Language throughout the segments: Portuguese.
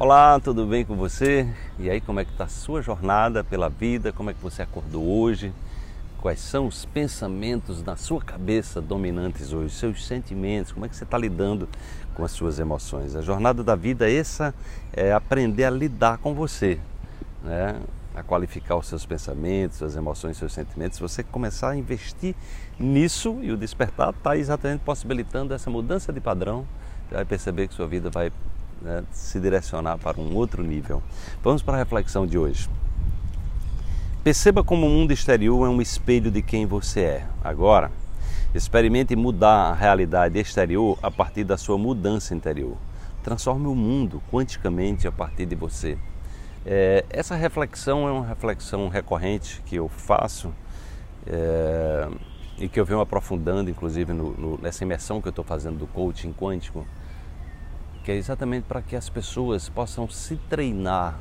Olá, tudo bem com você? E aí, como é que está a sua jornada pela vida? Como é que você acordou hoje? Quais são os pensamentos na sua cabeça dominantes hoje? Seus sentimentos? Como é que você está lidando com as suas emoções? A jornada da vida essa é aprender a lidar com você, né? a qualificar os seus pensamentos, suas emoções, seus sentimentos. Se você começar a investir nisso e o despertar está exatamente possibilitando essa mudança de padrão, você vai perceber que sua vida vai né, se direcionar para um outro nível. Vamos para a reflexão de hoje. Perceba como o mundo exterior é um espelho de quem você é. Agora, experimente mudar a realidade exterior a partir da sua mudança interior. Transforme o mundo quanticamente a partir de você. É, essa reflexão é uma reflexão recorrente que eu faço é, e que eu venho aprofundando, inclusive, no, no, nessa imersão que eu estou fazendo do coaching quântico é exatamente para que as pessoas possam se treinar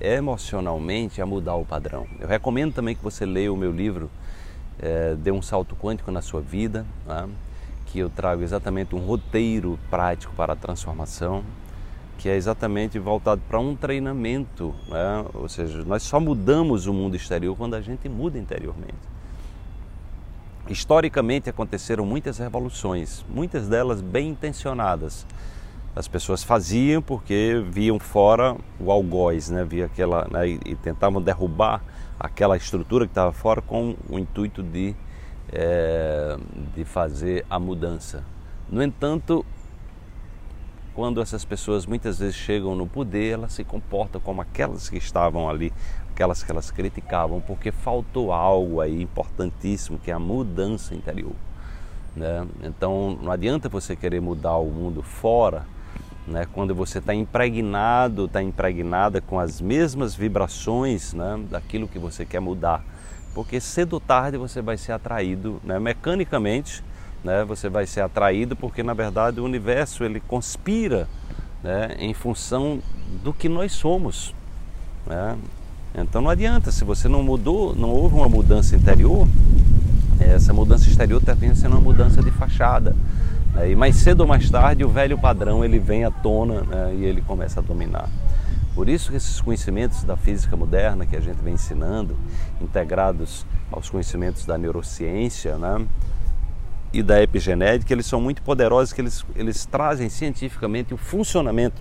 emocionalmente a mudar o padrão. Eu recomendo também que você leia o meu livro é, Dê um Salto Quântico na Sua Vida, né? que eu trago exatamente um roteiro prático para a transformação, que é exatamente voltado para um treinamento, né? ou seja, nós só mudamos o mundo exterior quando a gente muda interiormente. Historicamente aconteceram muitas revoluções, muitas delas bem intencionadas, as pessoas faziam porque viam fora o algoz, né? Via aquela, né? e, tentavam derrubar aquela estrutura que estava fora com o intuito de, é, de fazer a mudança. No entanto, quando essas pessoas muitas vezes chegam no poder, elas se comportam como aquelas que estavam ali, aquelas que elas criticavam, porque faltou algo aí importantíssimo, que é a mudança interior. Né? Então não adianta você querer mudar o mundo fora né? quando você está impregnado, está impregnada com as mesmas vibrações né? daquilo que você quer mudar. Porque cedo ou tarde você vai ser atraído, né? mecanicamente, né? você vai ser atraído porque na verdade o universo ele conspira né? em função do que nós somos. Né? Então não adianta, se você não mudou, não houve uma mudança interior, essa mudança exterior termina sendo uma mudança de fachada. E mais cedo ou mais tarde o velho padrão ele vem à tona né? e ele começa a dominar. Por isso que esses conhecimentos da física moderna que a gente vem ensinando, integrados aos conhecimentos da neurociência né? e da epigenética, eles são muito poderosos, que eles, eles trazem cientificamente o funcionamento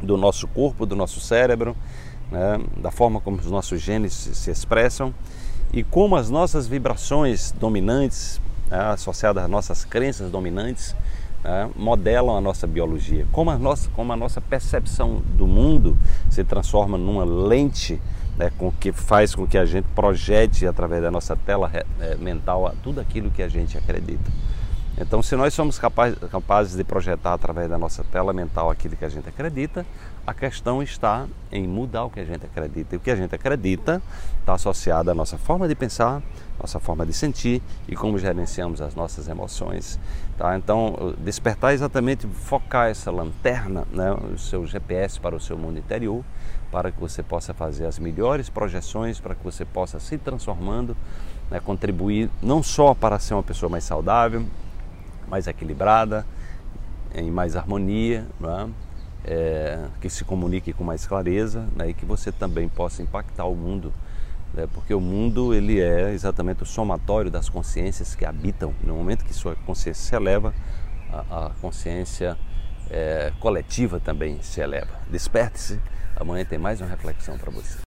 do nosso corpo, do nosso cérebro, né? da forma como os nossos genes se expressam e como as nossas vibrações dominantes né, associada às nossas crenças dominantes, né, modelam a nossa biologia. Como a nossa, como a nossa percepção do mundo se transforma numa lente né, com que faz com que a gente projete através da nossa tela é, mental tudo aquilo que a gente acredita. Então, se nós somos capazes, capazes de projetar através da nossa tela mental aquilo que a gente acredita, a questão está em mudar o que a gente acredita. E o que a gente acredita está associado à nossa forma de pensar, nossa forma de sentir e como gerenciamos as nossas emoções. Tá? Então, despertar é exatamente focar essa lanterna, né, o seu GPS para o seu mundo interior, para que você possa fazer as melhores projeções, para que você possa se transformando, né, contribuir não só para ser uma pessoa mais saudável, mais equilibrada, em mais harmonia, é? É, que se comunique com mais clareza né? e que você também possa impactar o mundo, né? porque o mundo ele é exatamente o somatório das consciências que habitam. No momento que sua consciência se eleva, a, a consciência é, coletiva também se eleva. Desperte-se, amanhã tem mais uma reflexão para você.